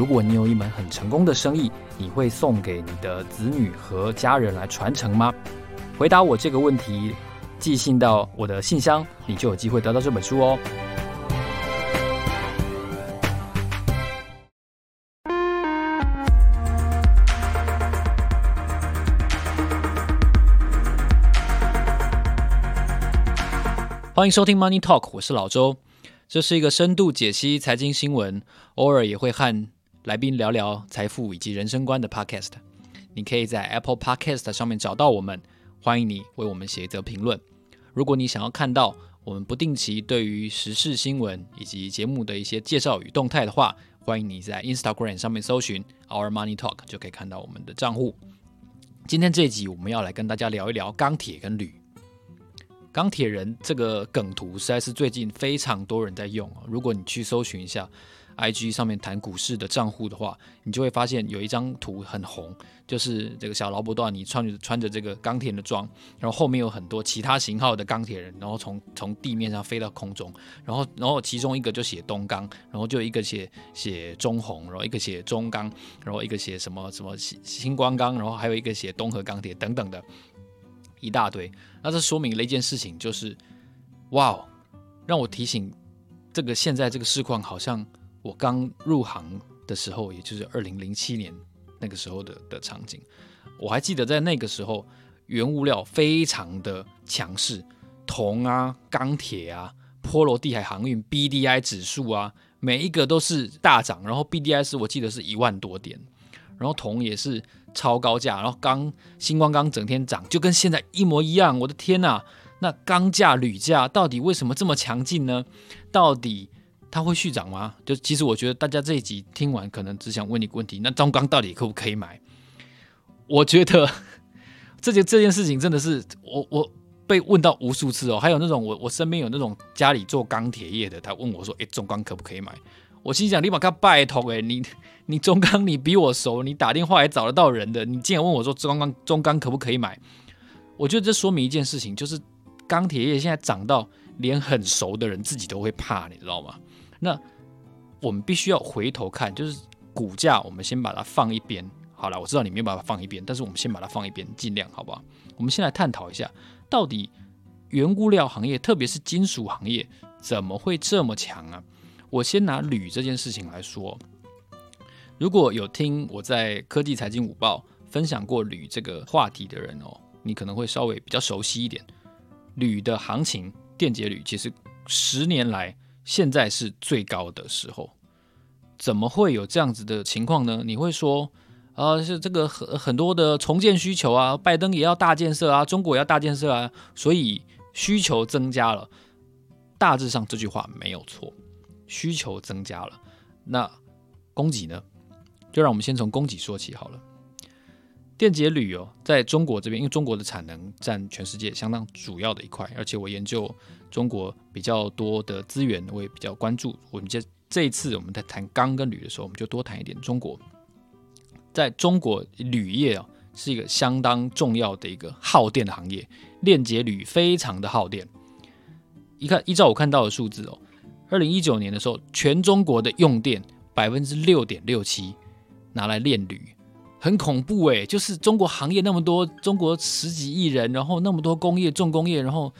如果你有一门很成功的生意，你会送给你的子女和家人来传承吗？回答我这个问题，寄信到我的信箱，你就有机会得到这本书哦。欢迎收听 Money Talk，我是老周，这是一个深度解析财经新闻，偶尔也会和来宾聊聊财富以及人生观的 Podcast，你可以在 Apple Podcast 上面找到我们，欢迎你为我们写一则评论。如果你想要看到我们不定期对于时事新闻以及节目的一些介绍与动态的话，欢迎你在 Instagram 上面搜寻 Our Money Talk 就可以看到我们的账户。今天这一集我们要来跟大家聊一聊钢铁跟铝。钢铁人这个梗图实在是最近非常多人在用，如果你去搜寻一下。IG 上面谈股市的账户的话，你就会发现有一张图很红，就是这个小劳勃道尼穿着穿着这个钢铁人的装，然后后面有很多其他型号的钢铁人，然后从从地面上飞到空中，然后然后其中一个就写东钢，然后就一个写写中红，然后一个写中钢，然后一个写什么什么新光钢，然后还有一个写东和钢铁等等的一大堆。那这说明了一件事情，就是哇哦，让我提醒这个现在这个市况好像。我刚入行的时候，也就是二零零七年那个时候的的场景，我还记得在那个时候，原物料非常的强势，铜啊、钢铁啊、波罗的海航运 BDI 指数啊，每一个都是大涨，然后 BDI 是我记得是一万多点，然后铜也是超高价，然后钢、星光钢整天涨，就跟现在一模一样。我的天呐，那钢价、铝价到底为什么这么强劲呢？到底？它会续涨吗？就其实我觉得大家这一集听完，可能只想问你个问题：那中钢到底可不可以买？我觉得这件这件事情真的是我我被问到无数次哦。还有那种我我身边有那种家里做钢铁业的，他问我说：“诶，中钢可不可以买？”我心想：立马跟他拜托诶，你你中钢你比我熟，你打电话还找得到人的，你竟然问我说中钢中钢可不可以买？我觉得这说明一件事情，就是钢铁业现在涨到连很熟的人自己都会怕，你知道吗？那我们必须要回头看，就是股价，我们先把它放一边。好了，我知道你没有办法放一边，但是我们先把它放一边，尽量好不好？我们先来探讨一下，到底原物料行业，特别是金属行业，怎么会这么强啊？我先拿铝这件事情来说，如果有听我在科技财经午报分享过铝这个话题的人哦，你可能会稍微比较熟悉一点。铝的行情，电解铝其实十年来。现在是最高的时候，怎么会有这样子的情况呢？你会说，啊、呃，是这个很很多的重建需求啊，拜登也要大建设啊，中国也要大建设啊，所以需求增加了。大致上这句话没有错，需求增加了。那供给呢？就让我们先从供给说起好了。电解铝哦，在中国这边，因为中国的产能占全世界相当主要的一块，而且我研究中国比较多的资源，我也比较关注。我们这这一次我们在谈钢跟铝的时候，我们就多谈一点中国。在中国，铝业啊是一个相当重要的一个耗电的行业，电解铝非常的耗电。一看，依照我看到的数字哦，二零一九年的时候，全中国的用电百分之六点六七拿来炼铝。很恐怖诶，就是中国行业那么多，中国十几亿人，然后那么多工业重工业，然后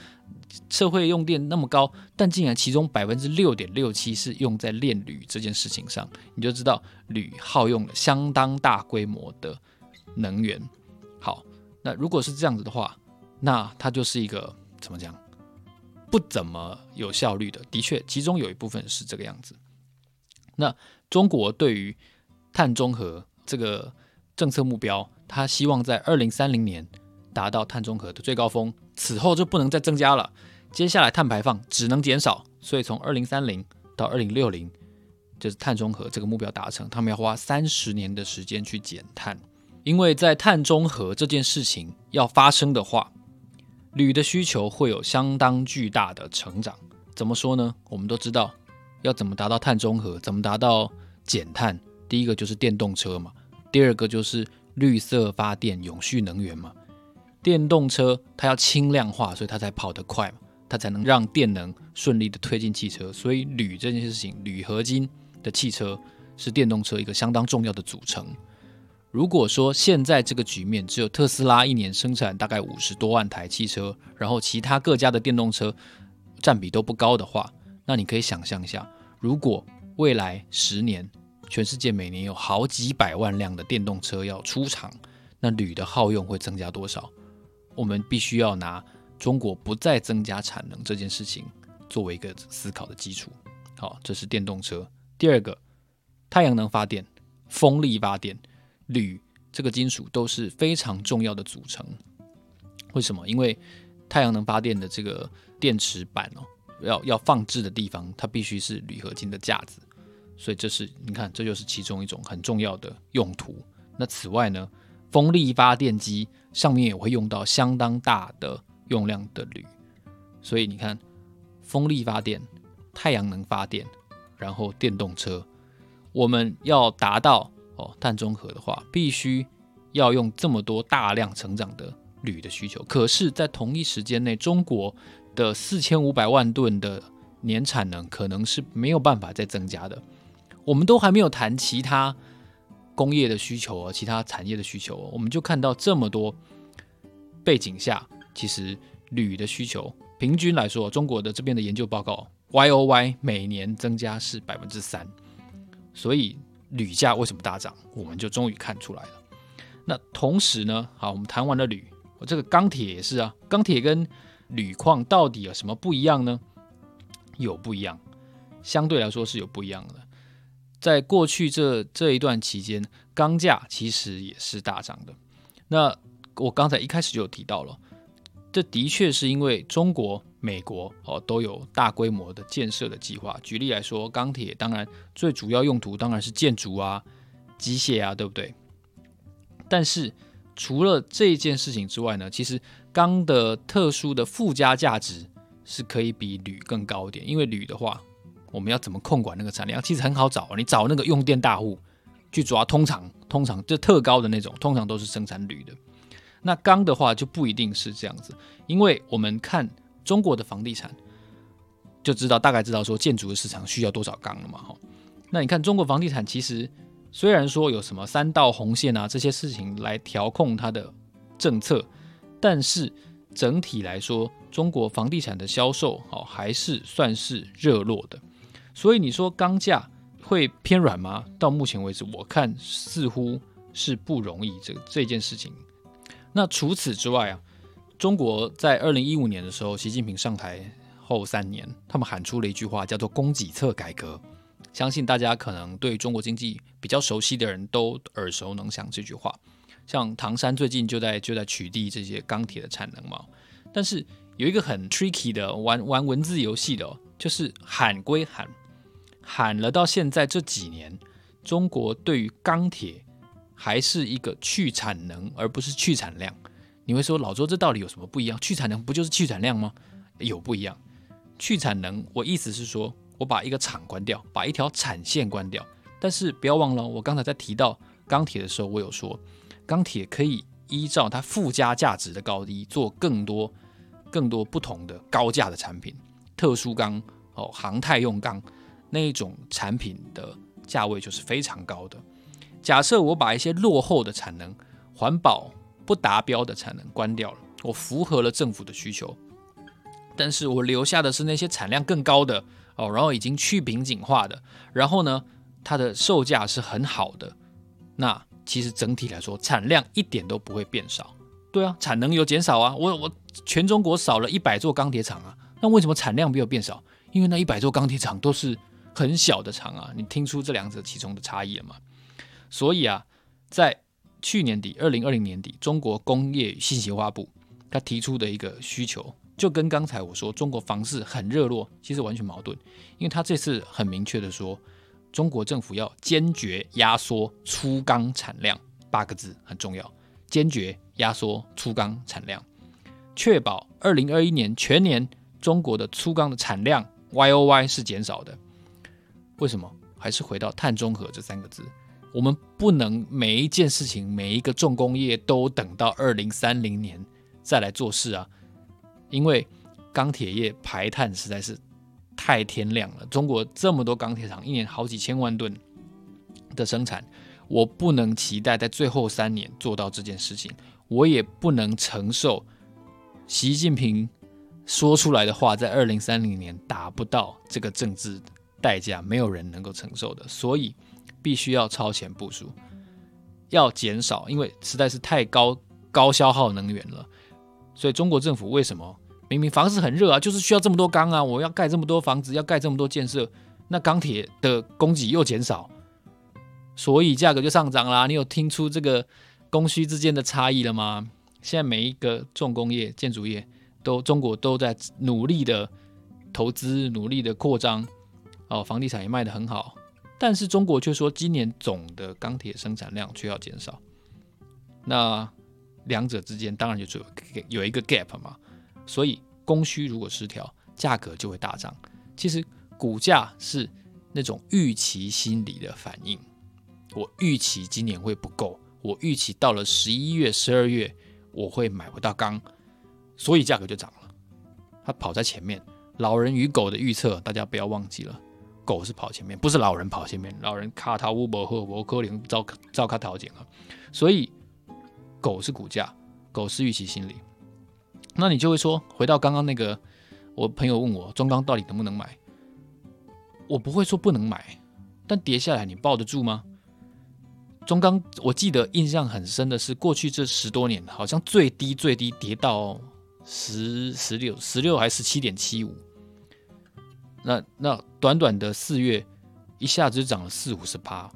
社会用电那么高，但竟然其中百分之六点六七是用在炼铝这件事情上，你就知道铝耗用了相当大规模的能源。好，那如果是这样子的话，那它就是一个怎么讲，不怎么有效率的。的确，其中有一部分是这个样子。那中国对于碳中和这个。政策目标，他希望在二零三零年达到碳中和的最高峰，此后就不能再增加了。接下来碳排放只能减少，所以从二零三零到二零六零，就是碳中和这个目标达成，他们要花三十年的时间去减碳。因为在碳中和这件事情要发生的话，铝的需求会有相当巨大的成长。怎么说呢？我们都知道，要怎么达到碳中和，怎么达到减碳，第一个就是电动车嘛，第二个就是绿色发电、永续能源嘛。电动车它要轻量化，所以它才跑得快嘛，它才能让电能顺利的推进汽车。所以铝这件事情，铝合金的汽车是电动车一个相当重要的组成。如果说现在这个局面只有特斯拉一年生产大概五十多万台汽车，然后其他各家的电动车占比都不高的话，那你可以想象一下，如果未来十年全世界每年有好几百万辆的电动车要出厂，那铝的耗用会增加多少？我们必须要拿中国不再增加产能这件事情作为一个思考的基础。好，这是电动车。第二个，太阳能发电、风力发电。铝这个金属都是非常重要的组成。为什么？因为太阳能发电的这个电池板哦，要要放置的地方，它必须是铝合金的架子。所以这是你看，这就是其中一种很重要的用途。那此外呢，风力发电机上面也会用到相当大的用量的铝。所以你看，风力发电、太阳能发电，然后电动车，我们要达到。哦，碳中和的话，必须要用这么多大量成长的铝的需求。可是，在同一时间内，中国的四千五百万吨的年产能可能是没有办法再增加的。我们都还没有谈其他工业的需求啊，其他产业的需求，我们就看到这么多背景下，其实铝的需求平均来说，中国的这边的研究报告 Y O Y 每年增加是百分之三，所以。铝价为什么大涨？我们就终于看出来了。那同时呢，好，我们谈完了铝，我这个钢铁也是啊。钢铁跟铝矿到底有什么不一样呢？有不一样，相对来说是有不一样的。在过去这这一段期间，钢价其实也是大涨的。那我刚才一开始就提到了，这的确是因为中国。美国哦都有大规模的建设的计划。举例来说，钢铁当然最主要用途当然是建筑啊、机械啊，对不对？但是除了这件事情之外呢，其实钢的特殊的附加价值是可以比铝更高一点。因为铝的话，我们要怎么控管那个产量？其实很好找，你找那个用电大户去抓，通常通常就特高的那种，通常都是生产铝的。那钢的话就不一定是这样子，因为我们看。中国的房地产就知道，大概知道说建筑的市场需要多少钢了嘛？哈，那你看中国房地产其实虽然说有什么三道红线啊这些事情来调控它的政策，但是整体来说，中国房地产的销售哦还是算是热络的。所以你说钢价会偏软吗？到目前为止，我看似乎是不容易这这件事情。那除此之外啊。中国在二零一五年的时候，习近平上台后三年，他们喊出了一句话，叫做“供给侧改革”。相信大家可能对中国经济比较熟悉的人都耳熟能详这句话。像唐山最近就在就在取缔这些钢铁的产能嘛。但是有一个很 tricky 的玩玩文字游戏的哦，就是喊归喊，喊了到现在这几年，中国对于钢铁还是一个去产能，而不是去产量。你会说老周，这到底有什么不一样？去产能不就是去产量吗？有不一样。去产能，我意思是说，我把一个厂关掉，把一条产线关掉。但是不要忘了，我刚才在提到钢铁的时候，我有说，钢铁可以依照它附加价值的高低，做更多、更多不同的高价的产品。特殊钢哦，航太用钢那一种产品的价位就是非常高的。假设我把一些落后的产能，环保。不达标的产能关掉了，我符合了政府的需求，但是我留下的是那些产量更高的哦，然后已经去瓶颈化的，然后呢，它的售价是很好的，那其实整体来说产量一点都不会变少，对啊，产能有减少啊，我我全中国少了一百座钢铁厂啊，那为什么产量没有变少？因为那一百座钢铁厂都是很小的厂啊，你听出这两者其中的差异了吗？所以啊，在去年底，二零二零年底，中国工业与信息化部他提出的一个需求，就跟刚才我说中国房市很热络，其实完全矛盾。因为他这次很明确的说，中国政府要坚决压缩粗钢产量，八个字很重要，坚决压缩粗钢产量，确保二零二一年全年中国的粗钢的产量 Y O Y 是减少的。为什么？还是回到碳中和这三个字，我们不能每一件事情、每一个重工业都等到二零三零年再来做事啊，因为钢铁业排碳实在是。太天亮了！中国这么多钢铁厂，一年好几千万吨的生产，我不能期待在最后三年做到这件事情，我也不能承受习近平说出来的话，在二零三零年达不到这个政治代价，没有人能够承受的，所以必须要超前部署，要减少，因为实在是太高高消耗能源了，所以中国政府为什么？明明房子很热啊，就是需要这么多钢啊！我要盖这么多房子，要盖这么多建设，那钢铁的供给又减少，所以价格就上涨啦。你有听出这个供需之间的差异了吗？现在每一个重工业、建筑业都中国都在努力的投资、努力的扩张，哦，房地产也卖得很好，但是中国却说今年总的钢铁生产量却要减少，那两者之间当然就只有一个 gap 嘛。所以供需如果失调，价格就会大涨。其实股价是那种预期心理的反应。我预期今年会不够，我预期到了十一月、十二月我会买不到钢，所以价格就涨了。它跑在前面。老人与狗的预测，大家不要忘记了，狗是跑前面，不是老人跑前面。老人卡塔乌伯赫伯科林照照卡条件了。所以狗是股价，狗是预期心理。那你就会说，回到刚刚那个，我朋友问我中钢到底能不能买，我不会说不能买，但跌下来你抱得住吗？中钢我记得印象很深的是，过去这十多年好像最低最低跌到十十六十六还是十七点七五，那那短短的四月一下子就涨了四五十趴，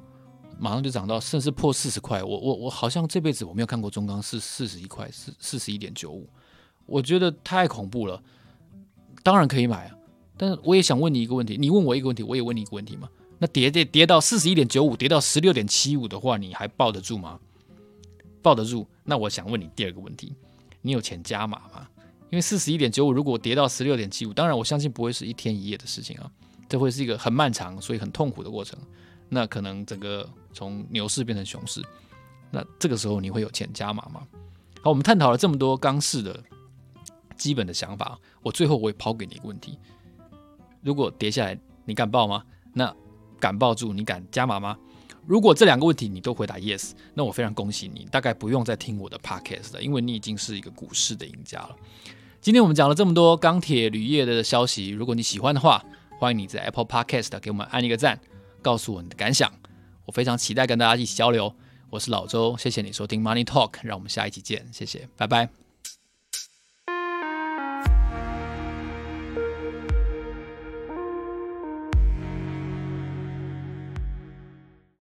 马上就涨到甚至破四十块，我我我好像这辈子我没有看过中钢是四十一块四四十一点九五。我觉得太恐怖了，当然可以买啊，但是我也想问你一个问题，你问我一个问题，我也问你一个问题嘛。那跌跌跌到四十一点九五，跌到十六点七五的话，你还抱得住吗？抱得住。那我想问你第二个问题，你有钱加码吗？因为四十一点九五如果跌到十六点七五，当然我相信不会是一天一夜的事情啊，这会是一个很漫长，所以很痛苦的过程。那可能整个从牛市变成熊市，那这个时候你会有钱加码吗？好，我们探讨了这么多钢市的。基本的想法，我最后我也抛给你一个问题：如果跌下来，你敢抱吗？那敢抱住，你敢加码吗？如果这两个问题你都回答 yes，那我非常恭喜你，大概不用再听我的 podcast 了，因为你已经是一个股市的赢家了。今天我们讲了这么多钢铁铝业的消息，如果你喜欢的话，欢迎你在 Apple Podcast 给我们按一个赞，告诉我你的感想。我非常期待跟大家一起交流。我是老周，谢谢你收听 Money Talk，让我们下一期见，谢谢，拜拜。